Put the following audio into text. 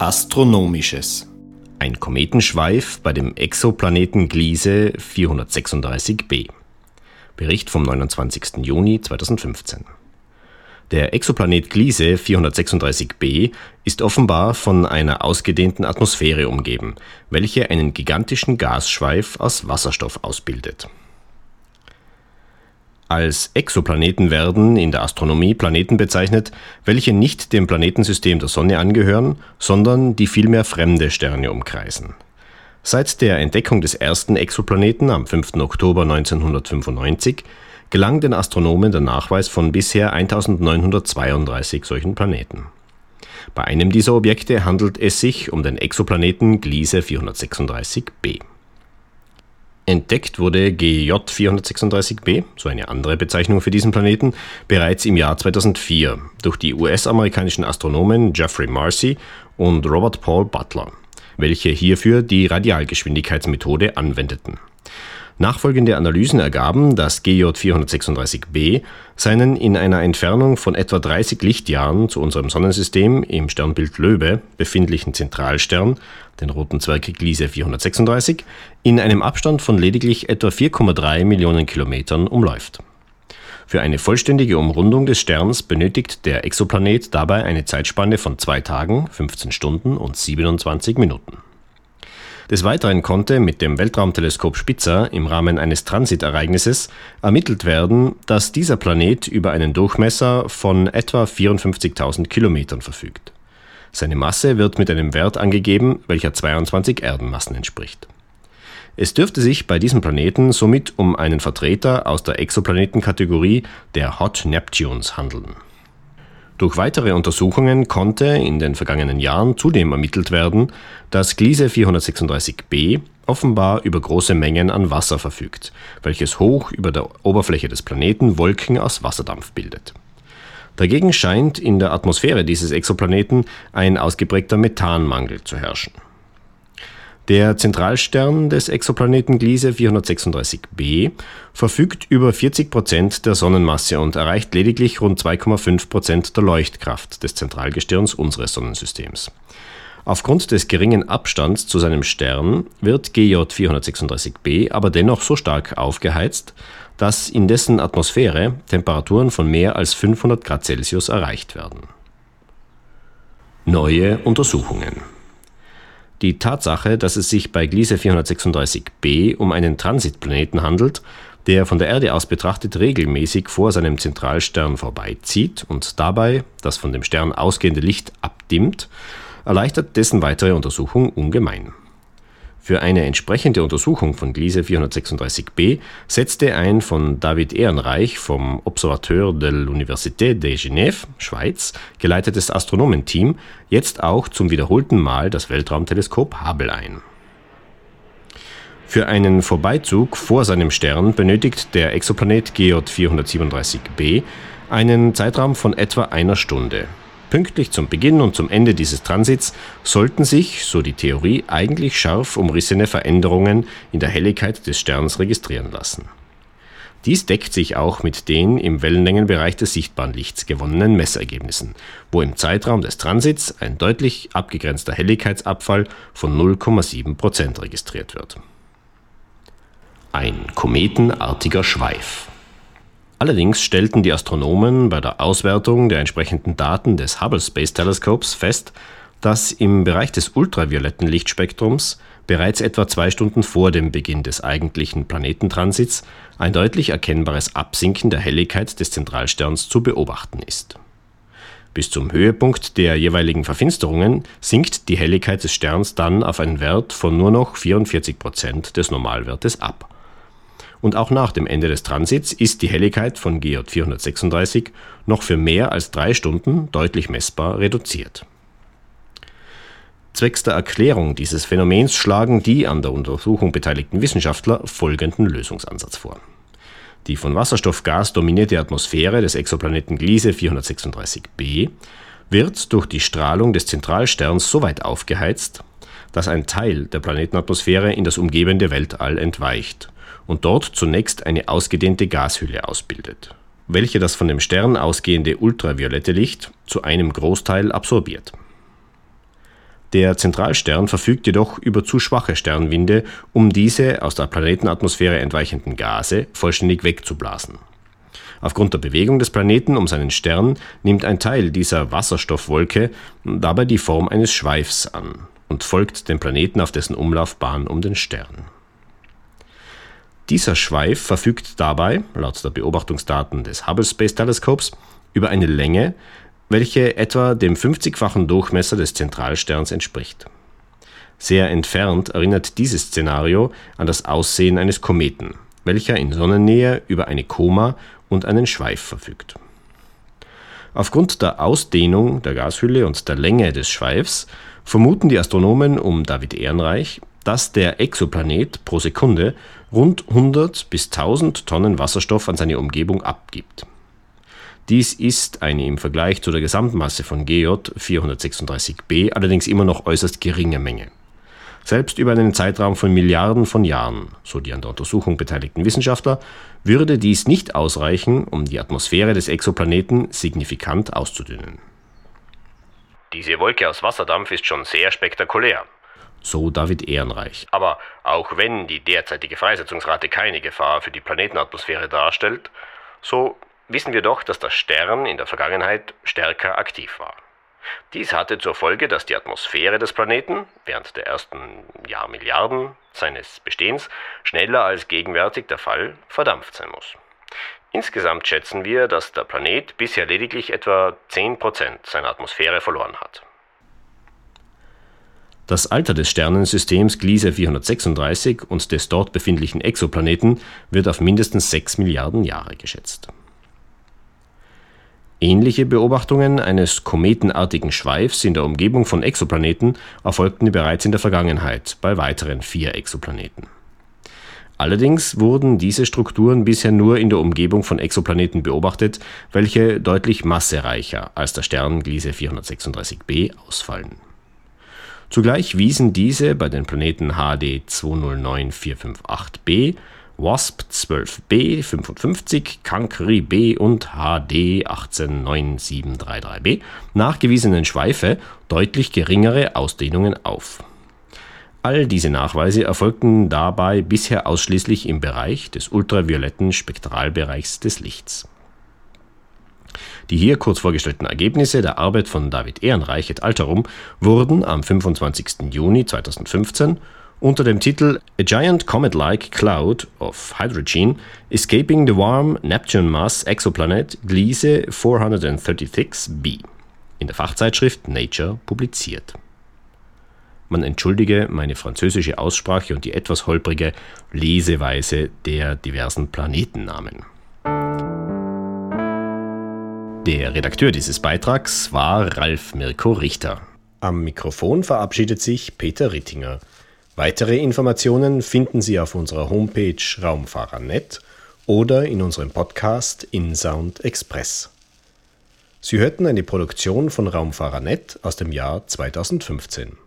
Astronomisches. Ein Kometenschweif bei dem Exoplaneten Gliese 436b. Bericht vom 29. Juni 2015. Der Exoplanet Gliese 436b ist offenbar von einer ausgedehnten Atmosphäre umgeben, welche einen gigantischen Gasschweif aus Wasserstoff ausbildet als Exoplaneten werden in der Astronomie Planeten bezeichnet, welche nicht dem Planetensystem der Sonne angehören, sondern die vielmehr fremde Sterne umkreisen. Seit der Entdeckung des ersten Exoplaneten am 5. Oktober 1995 gelang den Astronomen der Nachweis von bisher 1932 solchen Planeten. Bei einem dieser Objekte handelt es sich um den Exoplaneten Gliese 436b. Entdeckt wurde GJ 436b, so eine andere Bezeichnung für diesen Planeten, bereits im Jahr 2004 durch die US-amerikanischen Astronomen Jeffrey Marcy und Robert Paul Butler, welche hierfür die Radialgeschwindigkeitsmethode anwendeten. Nachfolgende Analysen ergaben, dass GJ 436b seinen in einer Entfernung von etwa 30 Lichtjahren zu unserem Sonnensystem im Sternbild Löwe befindlichen Zentralstern, den roten Zwerg Gliese 436, in einem Abstand von lediglich etwa 4,3 Millionen Kilometern umläuft. Für eine vollständige Umrundung des Sterns benötigt der Exoplanet dabei eine Zeitspanne von zwei Tagen, 15 Stunden und 27 Minuten. Des Weiteren konnte mit dem Weltraumteleskop Spitzer im Rahmen eines Transitereignisses ermittelt werden, dass dieser Planet über einen Durchmesser von etwa 54.000 Kilometern verfügt. Seine Masse wird mit einem Wert angegeben, welcher 22 Erdenmassen entspricht. Es dürfte sich bei diesem Planeten somit um einen Vertreter aus der Exoplanetenkategorie der Hot Neptunes handeln durch weitere Untersuchungen konnte in den vergangenen Jahren zudem ermittelt werden, dass Gliese 436b offenbar über große Mengen an Wasser verfügt, welches hoch über der Oberfläche des Planeten Wolken aus Wasserdampf bildet. Dagegen scheint in der Atmosphäre dieses Exoplaneten ein ausgeprägter Methanmangel zu herrschen der Zentralstern des Exoplaneten Gliese 436b verfügt über 40 Prozent der Sonnenmasse und erreicht lediglich rund 2,5 Prozent der Leuchtkraft des Zentralgestirns unseres Sonnensystems. Aufgrund des geringen Abstands zu seinem Stern wird GJ 436b aber dennoch so stark aufgeheizt, dass in dessen Atmosphäre Temperaturen von mehr als 500 Grad Celsius erreicht werden. Neue Untersuchungen die Tatsache, dass es sich bei Gliese 436b um einen Transitplaneten handelt, der von der Erde aus betrachtet regelmäßig vor seinem Zentralstern vorbeizieht und dabei das von dem Stern ausgehende Licht abdimmt, erleichtert dessen weitere Untersuchung ungemein. Für eine entsprechende Untersuchung von Gliese 436b setzte ein von David Ehrenreich vom Observateur de l'Université de Genève, Schweiz, geleitetes Astronomenteam jetzt auch zum wiederholten Mal das Weltraumteleskop Hubble ein. Für einen Vorbeizug vor seinem Stern benötigt der Exoplanet GJ 437b einen Zeitraum von etwa einer Stunde. Pünktlich zum Beginn und zum Ende dieses Transits sollten sich, so die Theorie, eigentlich scharf umrissene Veränderungen in der Helligkeit des Sterns registrieren lassen. Dies deckt sich auch mit den im Wellenlängenbereich des sichtbaren Lichts gewonnenen Messergebnissen, wo im Zeitraum des Transits ein deutlich abgegrenzter Helligkeitsabfall von 0,7 Prozent registriert wird. Ein kometenartiger Schweif. Allerdings stellten die Astronomen bei der Auswertung der entsprechenden Daten des Hubble Space Teleskops fest, dass im Bereich des ultravioletten Lichtspektrums bereits etwa zwei Stunden vor dem Beginn des eigentlichen Planetentransits ein deutlich erkennbares Absinken der Helligkeit des Zentralsterns zu beobachten ist. Bis zum Höhepunkt der jeweiligen Verfinsterungen sinkt die Helligkeit des Sterns dann auf einen Wert von nur noch 44 Prozent des Normalwertes ab und auch nach dem Ende des Transits ist die Helligkeit von GJ 436 noch für mehr als drei Stunden deutlich messbar reduziert. Zwecks der Erklärung dieses Phänomens schlagen die an der Untersuchung beteiligten Wissenschaftler folgenden Lösungsansatz vor. Die von Wasserstoffgas dominierte Atmosphäre des Exoplaneten Gliese 436b wird durch die Strahlung des Zentralsterns so weit aufgeheizt, dass ein Teil der Planetenatmosphäre in das umgebende Weltall entweicht und dort zunächst eine ausgedehnte Gashülle ausbildet, welche das von dem Stern ausgehende ultraviolette Licht zu einem Großteil absorbiert. Der Zentralstern verfügt jedoch über zu schwache Sternwinde, um diese aus der Planetenatmosphäre entweichenden Gase vollständig wegzublasen. Aufgrund der Bewegung des Planeten um seinen Stern nimmt ein Teil dieser Wasserstoffwolke dabei die Form eines Schweifs an und folgt dem Planeten auf dessen Umlaufbahn um den Stern. Dieser Schweif verfügt dabei, laut der Beobachtungsdaten des Hubble Space Teleskops, über eine Länge, welche etwa dem 50-fachen Durchmesser des Zentralsterns entspricht. Sehr entfernt erinnert dieses Szenario an das Aussehen eines Kometen, welcher in Sonnennähe über eine Koma und einen Schweif verfügt. Aufgrund der Ausdehnung der Gashülle und der Länge des Schweifs vermuten die Astronomen um David Ehrenreich, dass der Exoplanet pro Sekunde rund 100 bis 1000 Tonnen Wasserstoff an seine Umgebung abgibt. Dies ist eine im Vergleich zu der Gesamtmasse von GJ 436b allerdings immer noch äußerst geringe Menge. Selbst über einen Zeitraum von Milliarden von Jahren, so die an der Untersuchung beteiligten Wissenschaftler, würde dies nicht ausreichen, um die Atmosphäre des Exoplaneten signifikant auszudünnen. Diese Wolke aus Wasserdampf ist schon sehr spektakulär. So David Ehrenreich. Aber auch wenn die derzeitige Freisetzungsrate keine Gefahr für die Planetenatmosphäre darstellt, so wissen wir doch, dass der Stern in der Vergangenheit stärker aktiv war. Dies hatte zur Folge, dass die Atmosphäre des Planeten während der ersten Jahrmilliarden seines Bestehens schneller als gegenwärtig der Fall verdampft sein muss. Insgesamt schätzen wir, dass der Planet bisher lediglich etwa 10% seiner Atmosphäre verloren hat. Das Alter des Sternensystems Gliese 436 und des dort befindlichen Exoplaneten wird auf mindestens 6 Milliarden Jahre geschätzt. Ähnliche Beobachtungen eines kometenartigen Schweifs in der Umgebung von Exoplaneten erfolgten bereits in der Vergangenheit bei weiteren vier Exoplaneten. Allerdings wurden diese Strukturen bisher nur in der Umgebung von Exoplaneten beobachtet, welche deutlich massereicher als der Stern Gliese 436b ausfallen. Zugleich wiesen diese bei den Planeten HD 209458b WASP 12b 55, Cancri B und HD 189733b nachgewiesenen Schweife deutlich geringere Ausdehnungen auf. All diese Nachweise erfolgten dabei bisher ausschließlich im Bereich des ultravioletten Spektralbereichs des Lichts. Die hier kurz vorgestellten Ergebnisse der Arbeit von David Ehrenreich et Alterum wurden am 25. Juni 2015 unter dem Titel A Giant Comet-like Cloud of Hydrogen Escaping the Warm Neptune Mass Exoplanet Gliese 436b in der Fachzeitschrift Nature publiziert. Man entschuldige meine französische Aussprache und die etwas holprige Leseweise der diversen Planetennamen. Der Redakteur dieses Beitrags war Ralf Mirko Richter. Am Mikrofon verabschiedet sich Peter Rittinger. Weitere Informationen finden Sie auf unserer Homepage Raumfahrer.net oder in unserem Podcast InSound Express. Sie hörten eine Produktion von Raumfahrer.net aus dem Jahr 2015.